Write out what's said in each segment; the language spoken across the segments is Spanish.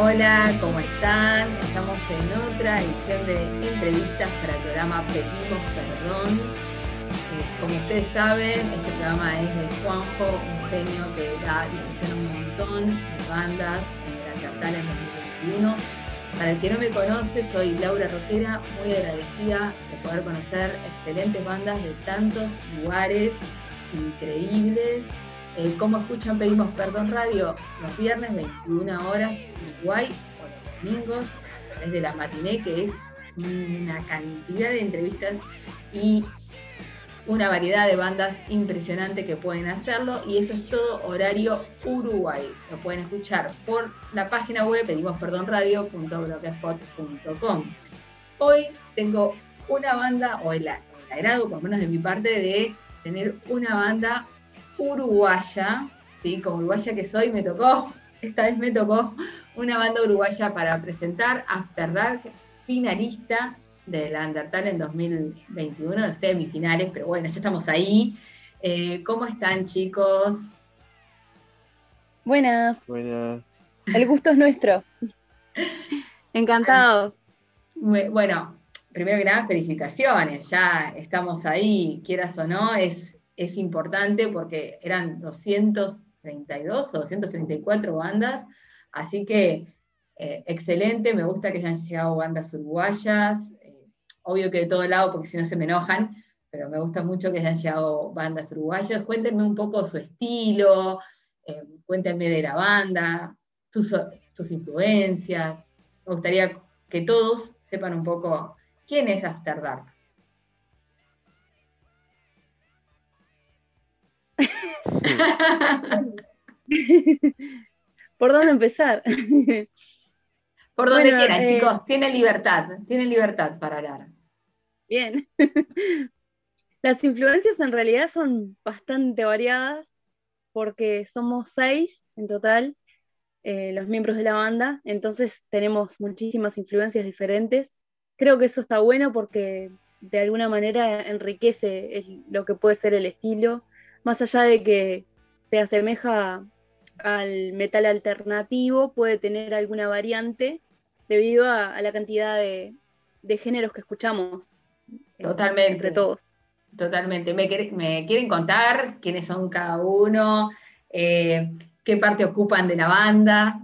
Hola, ¿cómo están? Estamos en otra edición de entrevistas para el programa Pedimos Perdón. Eh, como ustedes saben, este programa es de Juanjo, un genio que da difusión a un montón de bandas en la capital en 2021. Para el que no me conoce, soy Laura Roquera, muy agradecida de poder conocer excelentes bandas de tantos lugares increíbles. Eh, como escuchan Pedimos Perdón Radio los viernes 21 horas Uruguay o los domingos desde la matiné que es una cantidad de entrevistas y una variedad de bandas impresionante que pueden hacerlo y eso es todo horario Uruguay. Lo pueden escuchar por la página web pedimosperdonradio.blogspot.com. Hoy tengo una banda, o el, el agrado, por lo menos de mi parte, de tener una banda uruguaya, ¿sí? como uruguaya que soy, me tocó, esta vez me tocó una banda uruguaya para presentar After Dark, finalista del Undertale en 2021, de semifinales, pero bueno, ya estamos ahí. Eh, ¿Cómo están chicos? Buenas. Buenas. El gusto es nuestro. Encantados. Bueno, primero que nada, felicitaciones. Ya estamos ahí, quieras o no, es, es importante porque eran 232 o 234 bandas, así que eh, excelente, me gusta que hayan llegado bandas uruguayas, eh, obvio que de todo lado porque si no se me enojan, pero me gusta mucho que hayan llegado bandas uruguayas. Cuéntenme un poco su estilo, eh, cuéntenme de la banda, sus, sus influencias. Me gustaría que todos sepan un poco quién es After Dark. ¿Por dónde empezar? Por donde bueno, quieran, eh, chicos. Tienen libertad, tienen libertad para hablar. Bien. Las influencias en realidad son bastante variadas porque somos seis en total eh, los miembros de la banda, entonces tenemos muchísimas influencias diferentes. Creo que eso está bueno porque de alguna manera enriquece el, lo que puede ser el estilo, más allá de que se asemeja al metal alternativo, puede tener alguna variante debido a, a la cantidad de, de, géneros que escuchamos. Totalmente. Entre todos. Totalmente. ¿Me, me quieren contar quiénes son cada uno? Eh, ¿Qué parte ocupan de la banda?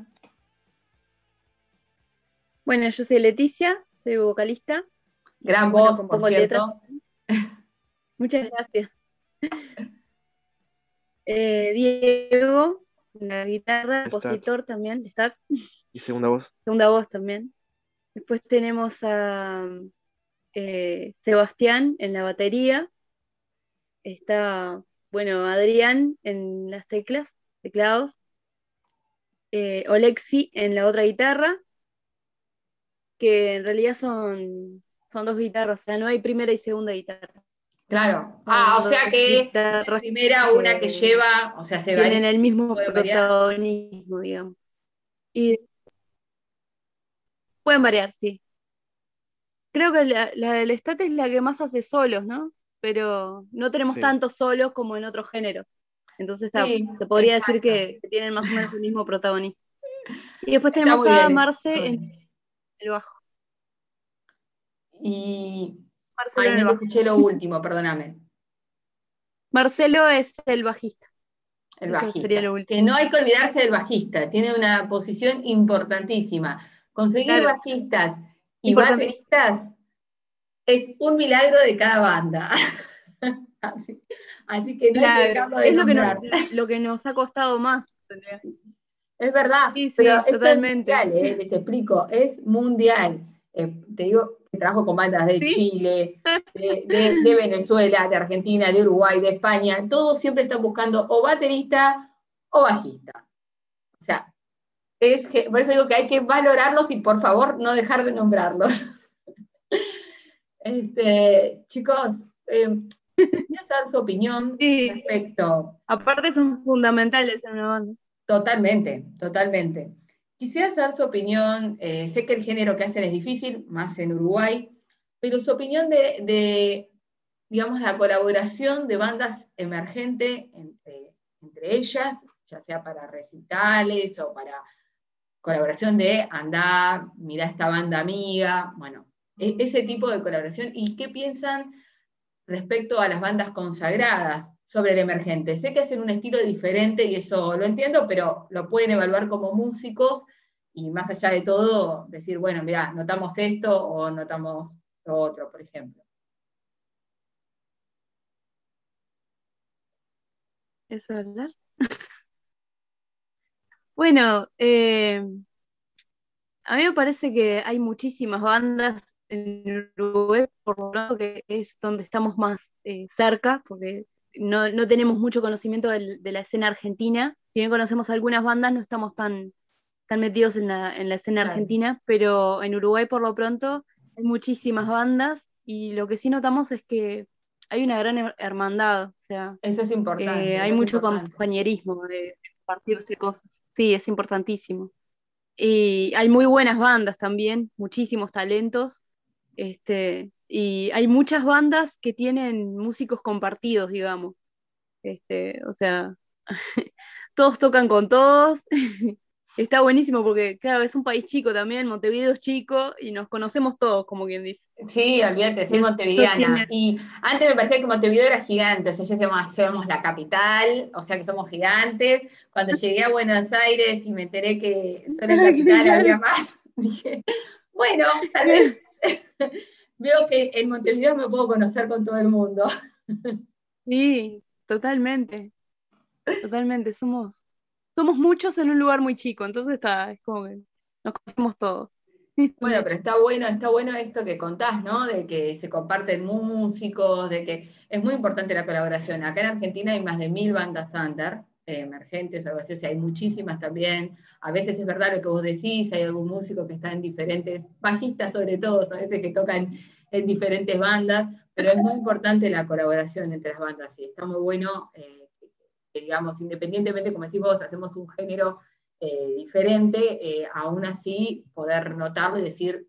Bueno, yo soy Leticia, soy vocalista. Gran voz, bueno, por cierto. Muchas gracias. Eh, Diego, la guitarra, compositor también, está. Y segunda voz. Segunda voz también. Después tenemos a eh, Sebastián en la batería. Está, bueno, Adrián en las teclas, teclados. Eh, Olexi en la otra guitarra. Que en realidad son, son dos guitarras, o sea, no hay primera y segunda guitarra. Claro. Ah, o sea que la primera, una que lleva, o sea, se Tienen el mismo protagonismo, digamos. Y pueden variar, sí. Creo que la, la del estate es la que más hace solos, ¿no? Pero no tenemos Sí. tantos solos como en otros géneros. Entonces está, Sí, se podría exacto. decir que, que tienen más o menos el mismo protagonismo. Y después Está tenemos a. Marce en el bajo. Y. Marcelo, Ay, no te escuché lo último, perdóname. Marcelo es el bajista. El bajista. sería lo último. Que no hay que olvidarse del bajista, tiene una posición importantísima. Conseguir Claro. bajistas y bateristas es un milagro de cada banda. así, así que no hay que dejarlo Claro, de es lo que, nos, nombrar. lo que nos ha costado más. Es verdad, Sí, sí, pero esto totalmente. es mundial, eh, les explico, es mundial. Eh, te digo, trabajo con bandas de Sí. Chile, de, de- de Venezuela, de Argentina, de Uruguay, de España, todos siempre están buscando o baterista o bajista. O sea, es por eso digo que hay que valorarlos y por favor no dejar de nombrarlos. Este, chicos, eh, quería saber su opinión Sí. respecto Aparte son fundamentales en una banda. Totalmente, totalmente. Quisiera saber su opinión, eh, sé que el género que hacen es difícil, más en Uruguay, pero su opinión de, digamos, la colaboración de bandas emergentes entre, ellas, ya sea para recitales o para, colaboración de andá, mirá esta banda amiga, bueno, e, ese tipo de colaboración. ¿Y qué piensan respecto a las bandas consagradas sobre el emergente? Sé que hacen un estilo diferente y eso lo entiendo, pero lo pueden evaluar como músicos y más allá de todo, decir, bueno, mira, notamos esto o notamos lo otro, por ejemplo. ¿Es hablar? bueno, eh, a mí me parece que hay muchísimas bandas en Uruguay, por lo que es donde estamos más eh, cerca, porque no, tenemos mucho conocimiento de la escena argentina. Si bien conocemos algunas bandas, no estamos tan, tan metidos en la, escena argentina, pero en Uruguay por lo pronto hay muchísimas bandas y lo que sí notamos es que hay una gran hermandad, o sea, eso es importante. hay mucho compañerismo de compartirse cosas. Sí, es importantísimo. Y hay muy buenas bandas también, muchísimos talentos. Este, y hay muchas bandas que tienen músicos compartidos, digamos. Este, o sea, todos tocan con todos está buenísimo porque, claro, es un país chico también, Montevideo es chico y nos conocemos todos, como quien dice. Sí, olvídate, soy montevideana. Y antes me parecía que Montevideo era gigante, o sea, yo decíamos, somos la capital, o sea que somos gigantes. Cuando llegué a Buenos Aires y me enteré que solo en la capital había más, dije, bueno, tal vez veo que en Montevideo me puedo conocer con todo el mundo. Sí, totalmente. Totalmente, somos somos muchos en un lugar muy chico, entonces está, es como que nos conocemos todos. Bueno, pero está bueno, está bueno esto que contás, ¿no? De que se comparten músicos, de que es muy importante la colaboración. Acá en Argentina hay más de mil bandas under, eh, emergentes, o sea, hay muchísimas también. A veces es verdad lo que vos decís, hay algún músico que está en diferentes, bajistas sobre todo, a veces que tocan en diferentes bandas, pero es muy importante la colaboración entre las bandas, y está muy bueno. Eh, digamos, independientemente, como decís vos, hacemos un género eh, diferente, eh, aún así poder notarlo y decir,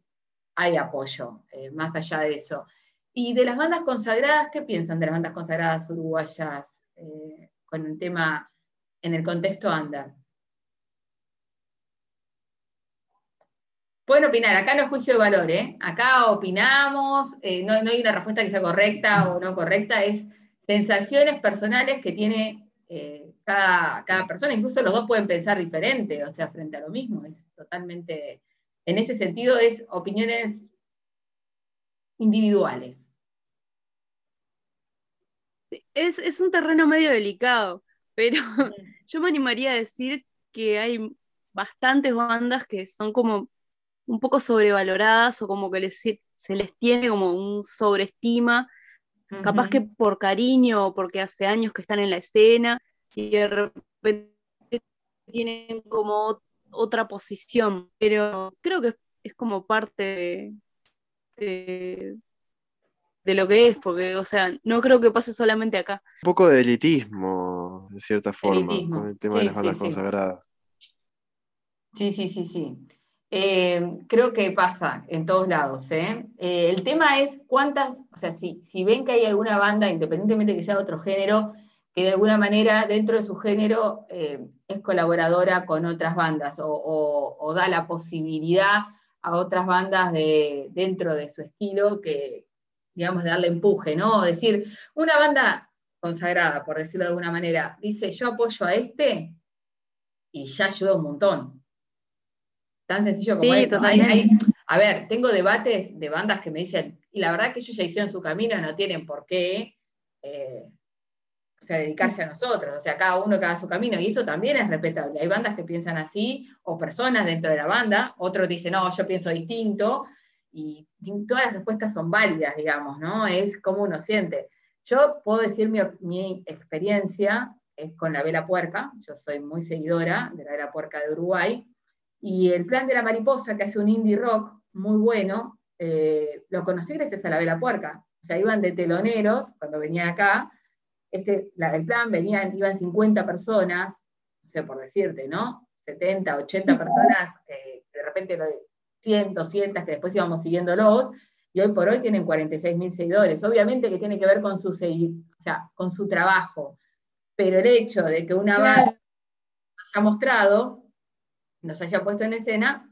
hay apoyo, más allá de eso. Y de las bandas consagradas, ¿qué piensan de las bandas consagradas uruguayas con el tema en el contexto under? Pueden opinar, acá no es juicio de valor, acá opinamos, no, no hay una respuesta que sea correcta o no correcta, es sensaciones personales que tiene eh, cada, persona, incluso los dos pueden pensar diferente, o sea, frente a lo mismo, es totalmente, en ese sentido es opiniones individuales. Es, un terreno medio delicado, pero yo me animaría a decir que hay bastantes bandas que son como un poco sobrevaloradas o como que se les tiene como un sobreestima capaz que por cariño o porque hace años que están en la escena y de repente tienen como otra posición, pero creo que es como parte de, lo que es, porque, o sea, no creo que pase solamente acá. Un poco de elitismo, de cierta forma, con el tema de las bandas consagradas. Sí, sí, sí, sí. Eh, creo que pasa en todos lados. ¿eh? ¿eh? el tema es cuántas, o sea, si, si ven que hay alguna banda, independientemente que sea de otro género, que de alguna manera dentro de su género eh, es colaboradora con otras bandas o, da la posibilidad a otras bandas de, dentro de su estilo que, digamos, de darle empuje, ¿no? decir, una banda consagrada, por decirlo de alguna manera, dice, yo apoyo a este y ya ayuda un montón. Tan sencillo como eso. a ver, tengo debates de bandas que me dicen, y la verdad que ellos ya hicieron su camino, no tienen por qué eh, dedicarse a nosotros. O sea, cada uno que haga su camino, y eso también es respetable. Hay bandas que piensan así, o personas dentro de la banda, otros dicen, no, yo pienso distinto, y todas las respuestas son válidas, digamos, ¿no? Es como uno siente. Yo puedo decir mi, mi experiencia es con la Vela Puerca, yo soy muy seguidora de la Vela Puerca de Uruguay, y el plan de la mariposa, que hace un indie rock muy bueno, eh, lo conocí gracias a la Vela Puerca. O sea, iban de teloneros cuando venía acá. Este, el plan venían, iban 50 personas, no sé, por decirte, ¿no? 70, 80 personas, de repente 100, 200, que después íbamos siguiéndolos, y hoy por hoy tienen 46 mil seguidores. Obviamente que tiene que ver con su, o sea, con su trabajo, pero el hecho de que una banda haya mostrado nos haya puesto en escena,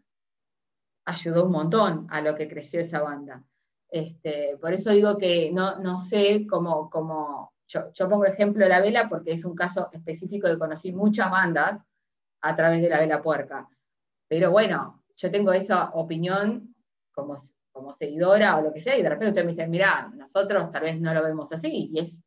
ayudó un montón a lo que creció esa banda. Este, por eso digo que no, no sé cómo, cómo yo, yo, pongo ejemplo de la vela porque es un caso específico de conocí muchas bandas a través de la vela puerca. Pero bueno, yo tengo esa opinión como, como seguidora o lo que sea, y de repente usted me dice, mira, nosotros tal vez no lo vemos así, y es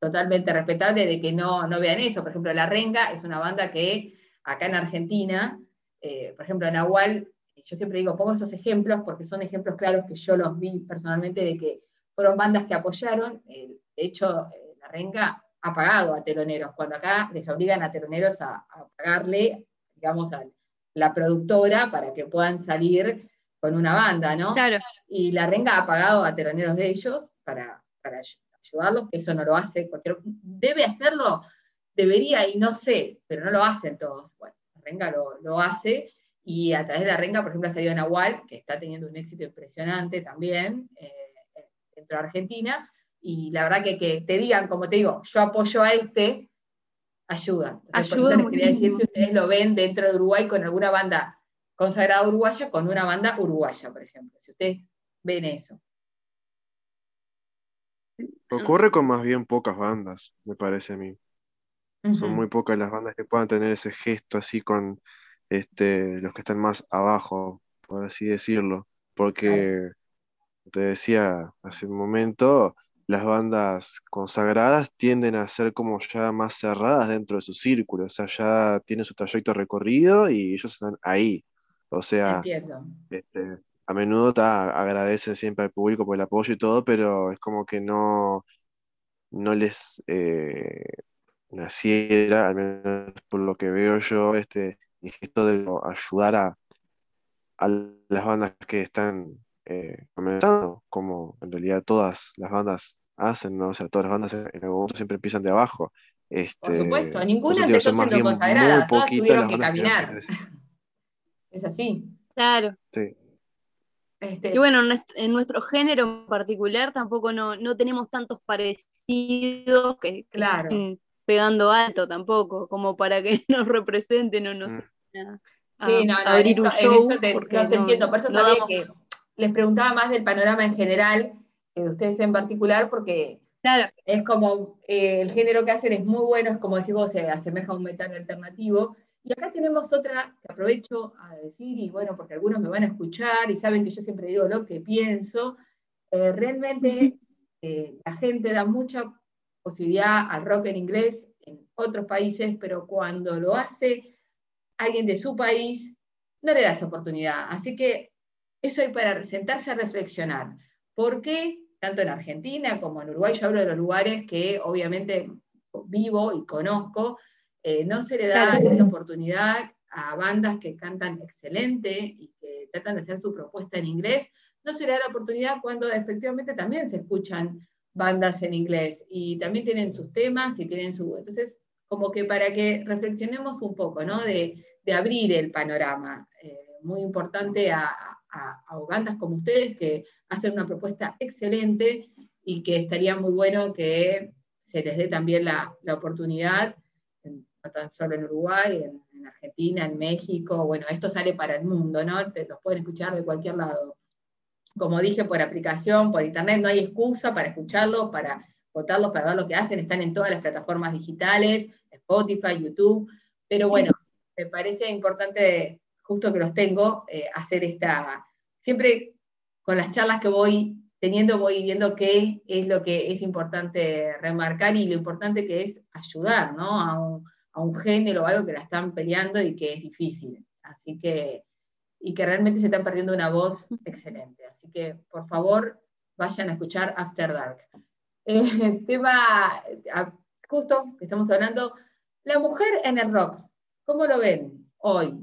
totalmente respetable de que no, no vean eso. Por ejemplo, La Renga es una banda que acá en Argentina, eh, por ejemplo, Nahual, yo siempre digo, pongo esos ejemplos porque son ejemplos claros que yo los vi personalmente de que fueron bandas que apoyaron. de hecho, eh, La Renga ha pagado a teloneros, cuando acá les obligan a teloneros a, pagarle, digamos, a la productora para que puedan salir con una banda, ¿no? Claro. Y La Renga ha pagado a teloneros de ellos para, para ayudarlos, que eso no lo hace cualquier, debe hacerlo, debería y no sé, pero no lo hacen todos. Bueno, la renga lo, hace y a través de la renga, por ejemplo, ha salido Nahual, que está teniendo un éxito impresionante también eh, dentro de Argentina, y la verdad que, que te digan, como te digo, yo apoyo a este, ayuda. ayuda les quería decir si ustedes lo ven dentro de Uruguay con alguna banda consagrada uruguaya, con una banda uruguaya, por ejemplo, si ustedes ven eso. Ocurre con más bien pocas bandas, me parece a mí. Son muy pocas las bandas que puedan tener ese gesto así con este, los que están más abajo, por así decirlo. Porque te decía hace un momento, las bandas consagradas tienden a ser como ya más cerradas dentro de su círculo, o sea, ya tienen su trayecto recorrido y ellos están ahí. O sea, este, a menudo agradecen siempre al público por el apoyo y todo, pero es como que no, no les eh, naciera, al menos por lo que veo yo, este gesto de ayudar a, las bandas que están eh, comenzando, como en realidad todas las bandas hacen, ¿no? O sea, todas las bandas en algún momento siempre empiezan de abajo. Este, por supuesto, ninguna empezó siendo consagrada, todas tuvieron que caminar. es así. Claro. Sí. Este, y bueno, en nuestro género en particular tampoco no, tenemos tantos parecidos que, claro. Pegando alto tampoco, como para que nos representen o nos... Mm. sí, no, no, en eso, te, entiendo, por eso sabía que les preguntaba más del panorama en general, que ustedes en particular, porque claro. es como eh, el género que hacen es muy bueno, es como decís vos, se asemeja a un metal alternativo, y acá tenemos otra que aprovecho a decir, y bueno, porque algunos me van a escuchar y saben que yo siempre digo lo que pienso, eh, realmente eh, la gente da mucha posibilidad al rock en inglés en otros países, pero cuando lo hace alguien de su país, no le da esa oportunidad. Así que eso hay para sentarse a reflexionar. ¿Por qué, tanto en Argentina como en Uruguay, yo hablo de los lugares que obviamente vivo y conozco, eh, no se le da esa oportunidad a bandas que cantan excelente y que tratan de hacer su propuesta en inglés, no se le da la oportunidad cuando efectivamente también se escuchan bandas en inglés y también tienen sus temas y tienen su... Entonces, como que para que reflexionemos un poco, ¿no? De, abrir el panorama. Eh, muy importante a, bandas como ustedes que hacen una propuesta excelente y que estaría muy bueno que se les dé también la, la oportunidad no tan solo en Uruguay, en, Argentina, en México, bueno, esto sale para el mundo, ¿no? Te, los pueden escuchar de cualquier lado. Como dije, por aplicación, por internet, no hay excusa para escucharlos, para votarlos, para ver lo que hacen, están en todas las plataformas digitales, Spotify, YouTube, pero bueno, me parece importante, justo que los tengo, eh, hacer esta, siempre con las charlas que voy teniendo, voy viendo qué es lo que es importante remarcar y lo importante que es ayudar, ¿no? A un, a un género o algo que la están peleando y que es difícil. Así que, y que realmente se están perdiendo una voz excelente. Así que, por favor, vayan a escuchar After Dark. Eh, tema, justo que estamos hablando, la mujer en el rock. ¿Cómo lo ven hoy?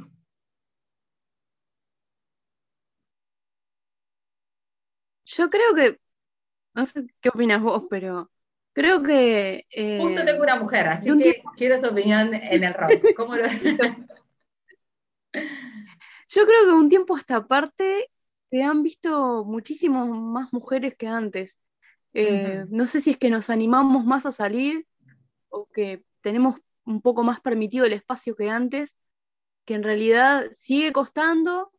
Yo creo que, no sé qué opinas vos, pero Creo que. Eh, Justo tengo una mujer, así que quiero su opinión en el rock. ¿Cómo lo... Yo creo que un tiempo a esta parte se han visto muchísimas más mujeres que antes. Eh, no sé si es que nos animamos más a salir o que tenemos un poco más permitido el espacio que antes, que en realidad sigue costando,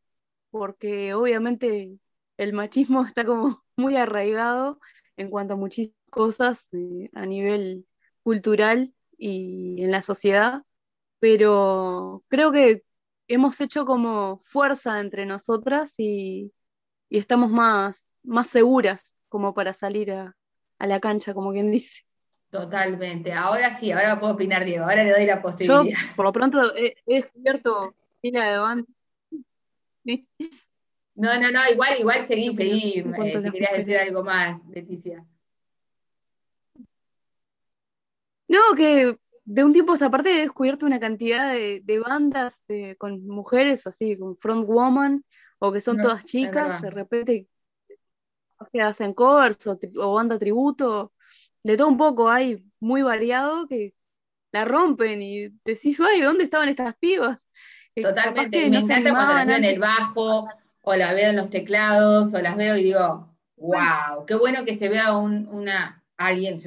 porque obviamente el machismo está como muy arraigado en cuanto a muchísimas cosas eh, a nivel cultural y en la sociedad, pero creo que hemos hecho como fuerza entre nosotras y, estamos más, más seguras como para salir a, la cancha, como quien dice. Totalmente. Ahora sí, ahora puedo opinar, Diego. Ahora le doy la posibilidad. Yo, por lo pronto, he, descubierto fila de banda. No, no, no, igual, igual seguí, seguí. Eh, si querías decir algo más, Leticia. No, que de un tiempo a esta parte he descubierto una cantidad de, bandas con mujeres así, con front woman, o que son todas chicas, de repente que hacen covers o, banda tributo, de todo un poco hay muy variado que la rompen y decís, ay, ¿dónde estaban estas pibas? Eh, Totalmente, y me encanta cuando las veo en el bajo, o las veo en los teclados, o las veo y digo, wow, qué bueno que se vea una, alguien,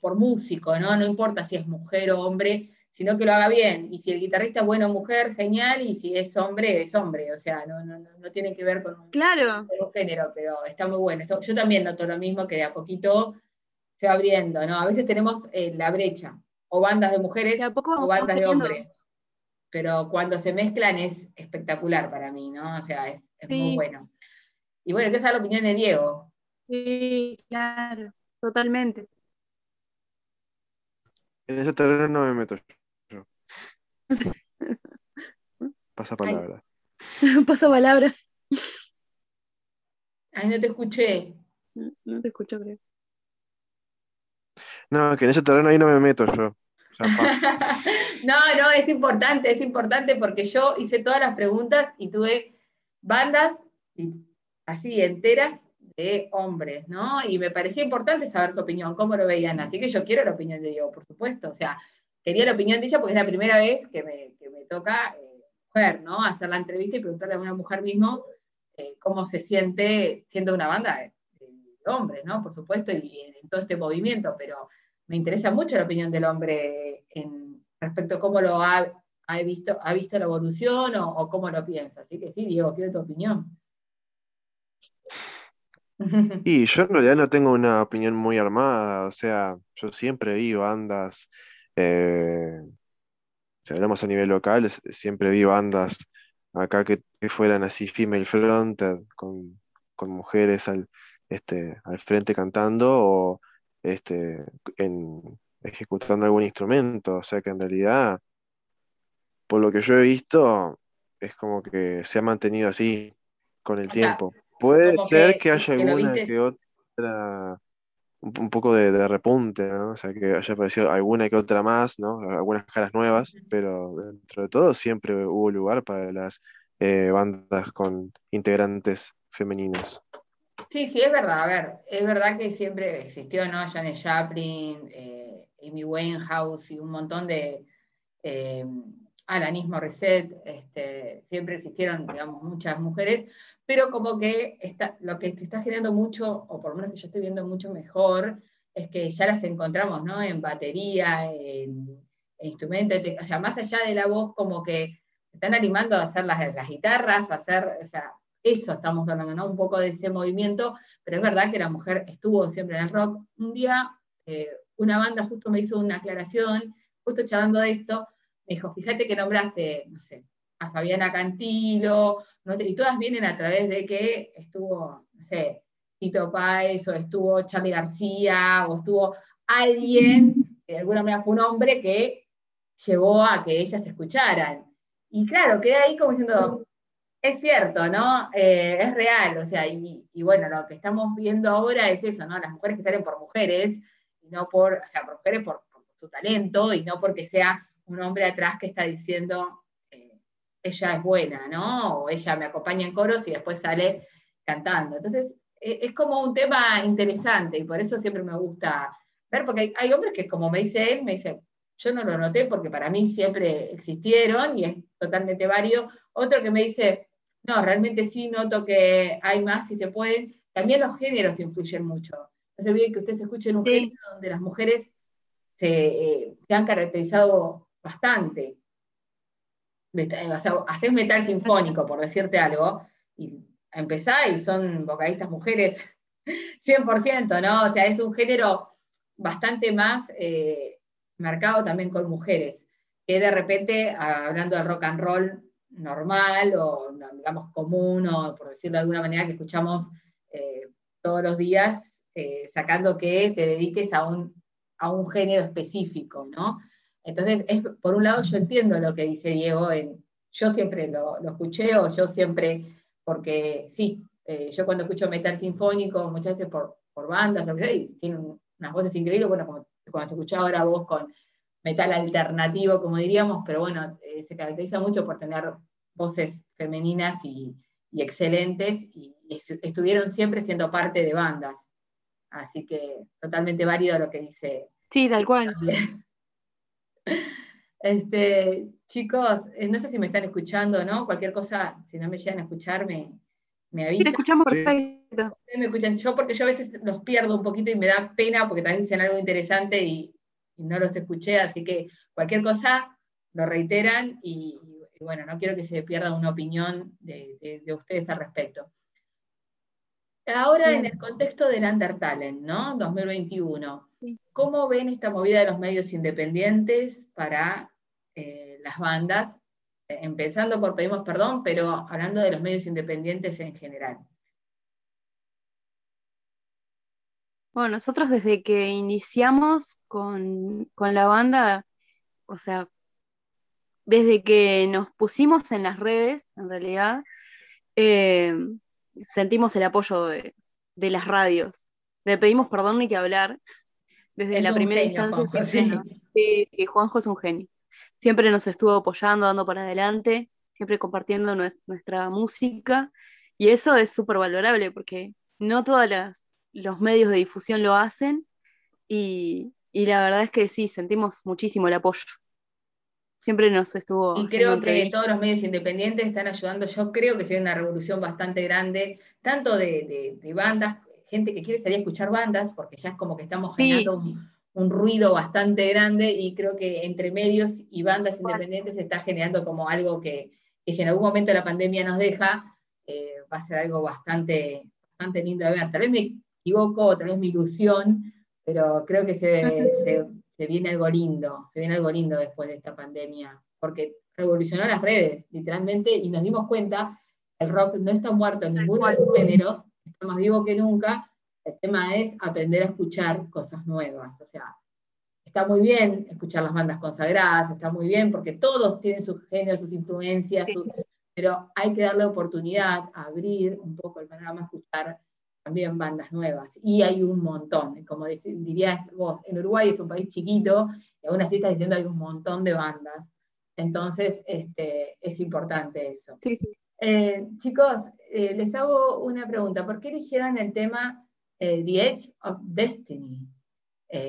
por, músico, ¿no? No importa si es mujer o hombre, sino que lo haga bien. Y si el guitarrista es bueno o mujer, genial, y si es hombre, es hombre. O sea, no, no, no tiene que ver con un, claro. género, pero está muy bueno. yo también noto lo mismo, que de a poquito se va abriendo, ¿no? A veces tenemos eh, la brecha, o bandas de mujeres o bandas de hombres. Pero cuando se mezclan es espectacular para mí, ¿no? O sea, es, muy bueno. Y bueno, ¿qué es la opinión de Diego? Sí, claro totalmente. En ese terreno no me meto yo. Pasa palabra. Pasa palabra. Ay, no te escuché. No, te escucho, creo. No, que en ese terreno ahí no me meto yo. no, no, es importante, es importante porque yo hice todas las preguntas y tuve bandas así enteras de hombres, ¿no? Y me parecía importante saber su opinión, cómo lo veían. Así que yo quiero la opinión de Diego, por supuesto. O sea, quería la opinión de ella porque es la primera vez que me, toca eh, ¿no? Hacer la entrevista y preguntarle a una mujer mismo eh, cómo se siente siendo una banda de, hombres, ¿no? Por supuesto, y, en todo este movimiento, pero me interesa mucho la opinión del hombre en, respecto a cómo lo ha, visto, ha visto la evolución o, o cómo lo piensa. Así que sí, Diego, quiero tu opinión. Y yo en realidad no tengo una opinión muy armada, o sea, yo siempre vi bandas, eh, si hablamos a nivel local, siempre vi bandas acá que, fueran así female fronted, con, mujeres al, este, al frente cantando o este, en, ejecutando algún instrumento, o sea que en realidad, por lo que yo he visto, es como que se ha mantenido así con el tiempo. Puede ser que, haya alguna que otra, un, poco de, repunte, ¿no? O sea, que haya aparecido alguna que otra más, ¿no? Algunas caras nuevas, pero dentro de todo siempre hubo lugar para las eh, bandas con integrantes femeninas. Sí, sí, es verdad. A ver, es verdad que siempre existió, ¿no? Janet Chaplin, eh, Amy Winehouse y un montón de eh, Alanis Morissette, este, siempre existieron, digamos, muchas mujeres, pero como que está, lo que se está generando mucho, o por lo menos que yo estoy viendo mucho mejor, es que ya las encontramos, ¿no? En batería, en, instrumentos, o sea, más allá de la voz, como que están animando a hacer las, las guitarras, a hacer, o sea, eso estamos hablando, ¿no? Un poco de ese movimiento, pero es verdad que la mujer estuvo siempre en el rock. Un día, eh, una banda justo me hizo una aclaración, justo charlando de esto, me dijo, fíjate que nombraste, no sé, a Fabiana Cantilo, y todas vienen a través de que estuvo, no sé, Tito Páez, o estuvo Charlie García, o estuvo alguien, que de alguna manera fue un hombre que llevó a que ellas escucharan. Y claro, queda ahí como diciendo, es cierto, ¿no? Eh, es real, o sea, y, bueno, lo que estamos viendo ahora es eso, ¿no? Las mujeres que salen por mujeres, y no por, o sea, por mujeres por, por su talento, y no porque sea un hombre atrás que está diciendo, ella es buena, ¿no? O ella me acompaña en coros y después sale cantando. Entonces, e, es como un tema interesante y por eso siempre me gusta ver, porque hay, hombres que, como me dice él, me dice, yo no lo noté porque para mí siempre existieron y es totalmente válido. Otro que me dice, no, realmente sí noto que hay más si se pueden. También los géneros influyen mucho. No se olviden que ustedes escuchen un género donde las mujeres se, eh, se han caracterizado bastante o sea, haces metal sinfónico, por decirte algo, y empezás y son vocalistas mujeres 100%, ¿no? O sea, es un género bastante más eh, marcado también con mujeres, que de repente, hablando de rock and roll normal o digamos común, o por decirlo de alguna manera, que escuchamos eh, todos los días, eh, sacando que te dediques a un, a un género específico, ¿no? Entonces, es, por un lado, yo entiendo lo que dice Diego, en, yo siempre lo, lo escuché o yo siempre, porque sí, eh, yo cuando escucho metal sinfónico, muchas veces por, por bandas, tienen unas voces increíbles, bueno, como cuando te escuchaba ahora vos con metal alternativo, como diríamos, pero bueno, eh, se caracteriza mucho por tener voces femeninas y, y excelentes, y, estuvieron siempre siendo parte de bandas. Así que totalmente válido lo que dice. Sí, tal cual. Este, chicos, eh, no sé si me están escuchando, ¿no? Cualquier cosa, si no me llegan a escucharme, me, avisan. te escuchamos perfecto. Me escuchan yo porque yo a veces los pierdo un poquito y me da pena porque también dicen algo interesante y, no los escuché, así que cualquier cosa lo reiteran y, bueno, no quiero que se pierda una opinión de, ustedes al respecto. Ahora en el contexto del Undertalent, ¿no? 2021. ¿Cómo ven esta movida de los medios independientes para eh, las bandas? Eh, empezando por pedimos perdón, pero hablando de los medios independientes en general. Bueno, nosotros desde que iniciamos con, la banda, o sea, desde que nos pusimos en las redes, en realidad, eh, sentimos el apoyo de, las radios. Le pedimos perdón ni que hablar, desde la primera instancia siempre Juanjo es un genio. Siempre nos estuvo apoyando, dando para adelante, siempre compartiendo nuestra música. Y eso es súper valorable porque no todos los medios de difusión lo hacen. Y, la verdad es que sí, sentimos muchísimo el apoyo. Siempre nos estuvo. Y creo que todos los medios independientes están ayudando. Yo creo que se ve una revolución bastante grande, tanto de bandas gente que quiere salir a escuchar bandas, porque ya es como que estamos generando un, ruido bastante grande y creo que entre medios y bandas independientes se está generando como algo que, si en algún momento la pandemia nos deja, eh, va a ser algo bastante, bastante lindo de ver. Tal vez me equivoco, tal vez mi ilusión, pero creo que se, se viene algo lindo, se viene algo lindo después de esta pandemia, porque revolucionó las redes, literalmente, y nos dimos cuenta, el rock no está muerto en ninguno de sus géneros, está más vivo que nunca, el tema es aprender a escuchar cosas nuevas. O sea, está muy bien escuchar las bandas consagradas, está muy bien porque todos tienen sus genios, sus influencias, pero hay que darle oportunidad a abrir un poco el panorama, a escuchar también bandas nuevas. Y hay un montón, como dirías vos, en Uruguay es un país chiquito y aún así estás diciendo hay un montón de bandas. Entonces, este, es importante eso. Sí, sí. Eh, chicos, eh, les hago una pregunta. ¿Por qué eligieron el tema eh, The Edge of Destiny?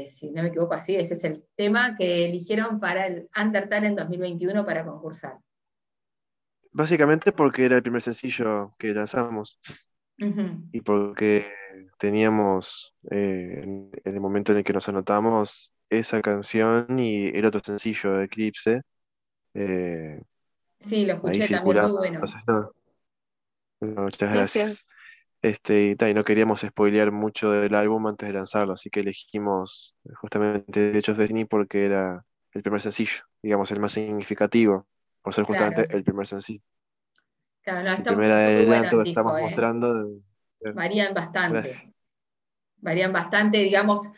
si no me equivoco así, ese es el tema que eligieron para el Undertale en 2021 para concursar. Básicamente porque era el primer sencillo que lanzamos. Y porque teníamos en, el momento en el que nos anotamos esa canción y el otro sencillo de Eclipse. Sí, lo escuché también, muy bueno. muchas gracias. Este, y, no queríamos spoilear mucho del álbum antes de lanzarlo, así que elegimos justamente Hechos de Destiny porque era el primer sencillo, digamos, el más significativo, por ser justamente el primer sencillo. Claro, no, el primer adelanto que estamos ¿eh? mostrando. Varían bastante. Varían bastante, digamos,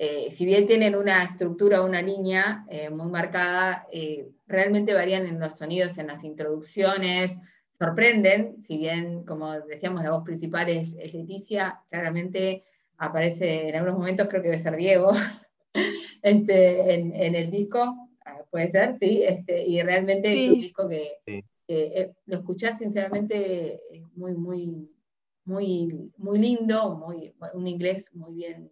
eh, si bien tienen una estructura, una línea eh, muy marcada, eh, realmente varían en los sonidos, en las introducciones, sorprenden, si bien, como decíamos, la voz principal es, Leticia, claramente aparece en algunos momentos, creo que debe ser Diego, este, en, el disco, ah, puede ser, sí, este, y realmente es un disco que, lo escuchás sinceramente muy, muy, muy, muy lindo, muy, un inglés muy bien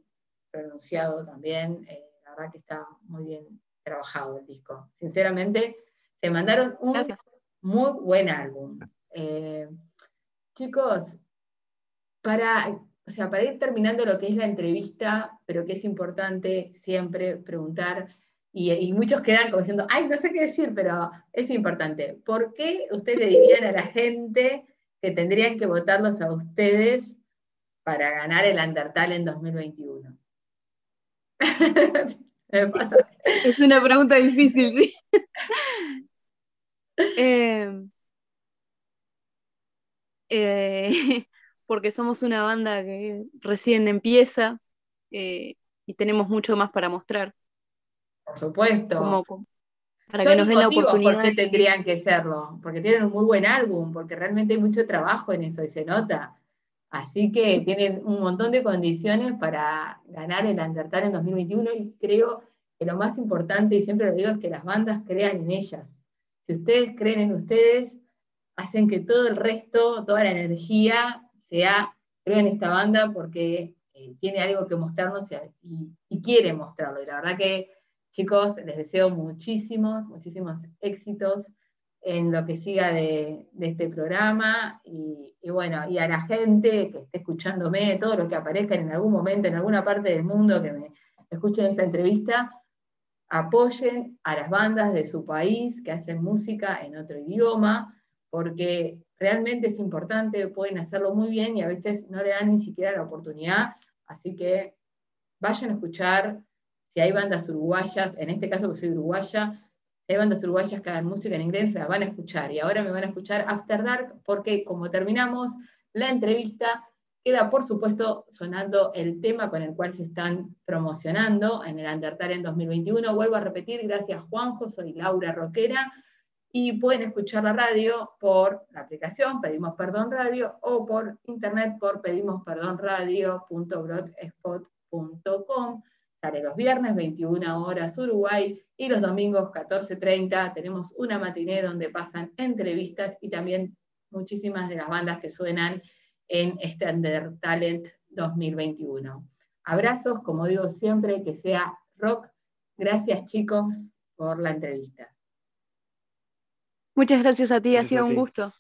pronunciado también. Eh, la verdad que está muy bien trabajado el disco. Sinceramente, se mandaron un muy buen álbum. Eh, chicos, para, sea, para ir terminando lo que es la entrevista, pero que es importante siempre preguntar y, muchos quedan como diciendo, ay, no sé qué decir, pero es importante. ¿Por qué ustedes le dirían a la gente que tendrían que votarlos a ustedes para ganar el Undertale en 2021? es una pregunta difícil, sí. Em, eh, porque somos una banda que recién empieza eh, y tenemos mucho más para mostrar. Por supuesto. para que nos den la oportunidad. ¿Por qué tendrían que serlo? Porque tienen un muy buen álbum, porque realmente hay mucho trabajo en eso y se nota. Así que tienen un montón de condiciones para ganar el Undertale en 2021 y creo que lo más importante, y siempre lo digo, es que las bandas crean en ellas. Si ustedes creen en ustedes, hacen que todo el resto, toda la energía sea, creo en esta banda porque eh, tiene algo que mostrarnos y, y, quiere mostrarlo. Y la verdad que Chicos, les deseo muchísimos, muchísimos éxitos en lo que siga de, este programa y, bueno, y a la gente que esté escuchándome, todo lo que aparezca en algún momento, en alguna parte del mundo que me escuchen esta entrevista, apoyen a las bandas de su país que hacen música en otro idioma, porque realmente es importante, pueden hacerlo muy bien y a veces no le dan ni siquiera la oportunidad, así que vayan a escuchar si hay bandas uruguayas, en este caso que soy uruguaya, hay bandas uruguayas que hagan música en inglés, la van a escuchar. Y ahora me van a escuchar After Dark, porque como terminamos la entrevista, queda por supuesto sonando el tema con el cual se están promocionando en el Undertale en 2021. Vuelvo a repetir, gracias Juanjo, soy Laura Roquera y pueden escuchar la radio por la aplicación Pedimos Perdón Radio o por internet por pedimosperdonradio.blogspot.com los viernes 21 horas Uruguay y los domingos 14.30 tenemos una matiné donde pasan entrevistas y también muchísimas de las bandas que suenan en Standard Talent 2021. Abrazos, como digo siempre, que sea rock. Gracias chicos por la entrevista. Muchas gracias a ti, ha sido un gusto.